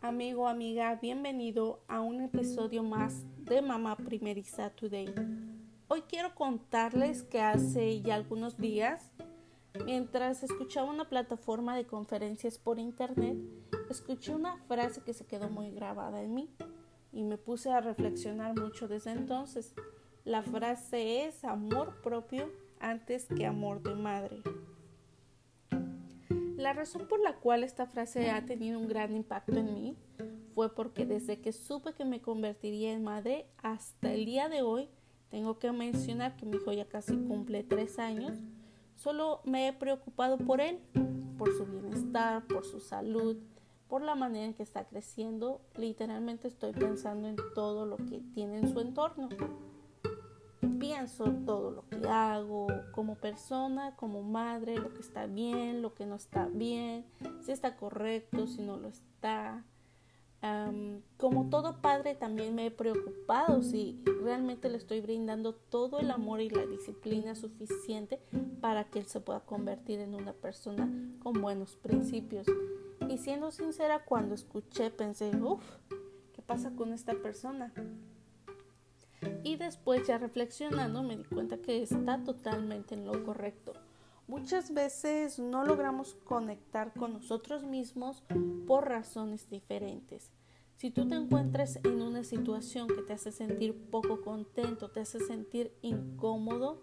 amigo, amiga, bienvenido a un episodio más de Mamá Primeriza Today. Hoy quiero contarles que hace ya algunos días, mientras escuchaba una plataforma de conferencias por internet, escuché una frase que se quedó muy grabada en mí y me puse a reflexionar mucho desde entonces. La frase es amor propio antes que amor de madre. La razón por la cual esta frase ha tenido un gran impacto en mí fue porque desde que supe que me convertiría en madre hasta el día de hoy, tengo que mencionar que mi hijo ya casi cumple tres años, solo me he preocupado por él, por su bienestar, por su salud, por la manera en que está creciendo. Literalmente estoy pensando en todo lo que tiene en su entorno pienso todo lo que hago como persona, como madre, lo que está bien, lo que no está bien, si está correcto, si no lo está. como todo padre también me he preocupado si realmente le estoy brindando todo el amor y la disciplina suficiente para que él se pueda convertir en una persona con buenos principios. Y siendo sincera, cuando escuché pensé, uff, ¿qué pasa con esta persona? Y después ya reflexionando me di cuenta que está totalmente en lo correcto. Muchas veces no logramos conectar con nosotros mismos por razones diferentes. Si tú te encuentras en una situación que te hace sentir poco contento, te hace sentir incómodo,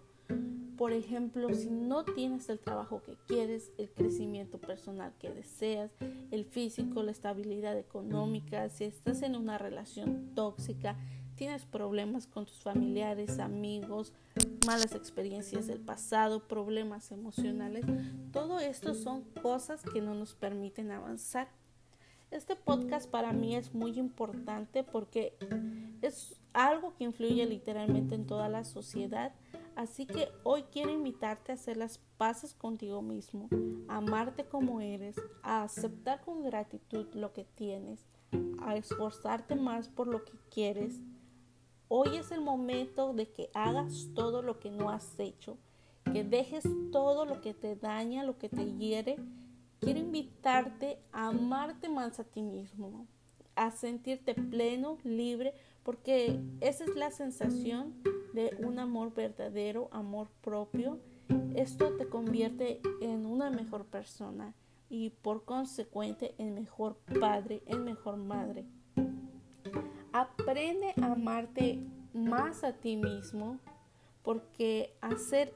por ejemplo, si no tienes el trabajo que quieres, el crecimiento personal que deseas, el físico, la estabilidad económica, si estás en una relación tóxica, tienes problemas con tus familiares, amigos, malas experiencias del pasado, problemas emocionales, todo esto son cosas que no nos permiten avanzar. Este podcast para mí es muy importante porque es algo que influye literalmente en toda la sociedad. Así que hoy quiero invitarte a hacer las paces contigo mismo, a amarte como eres, a aceptar con gratitud lo que tienes, a esforzarte más por lo que quieres Hoy es el momento de que hagas todo lo que no has hecho, que dejes todo lo que te daña, lo que te hiere. Quiero invitarte a amarte más a ti mismo, a sentirte pleno, libre, porque esa es la sensación de un amor verdadero, amor propio. Esto te convierte en una mejor persona y por consecuente en mejor padre, en mejor madre. Aprende a amarte más a ti mismo porque hacer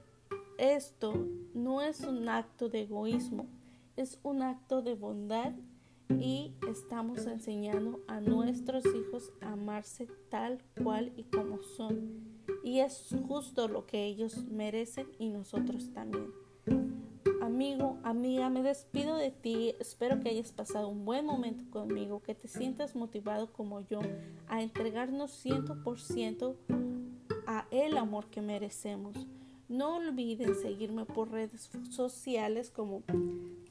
esto no es un acto de egoísmo, es un acto de bondad y estamos enseñando a nuestros hijos a amarse tal cual y como son. Y es justo lo que ellos merecen y nosotros también. Amigo, amiga, me despido de ti. Espero que hayas pasado un buen momento conmigo, que te sientas motivado como yo a entregarnos 100% a el amor que merecemos. No olviden seguirme por redes sociales como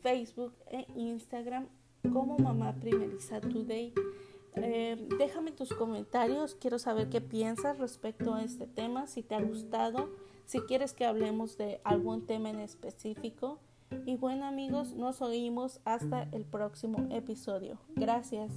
Facebook e Instagram como Mamá Primeriza Today. Eh, déjame tus comentarios, quiero saber qué piensas respecto a este tema, si te ha gustado, si quieres que hablemos de algún tema en específico. Y bueno amigos, nos oímos hasta el próximo episodio. Gracias.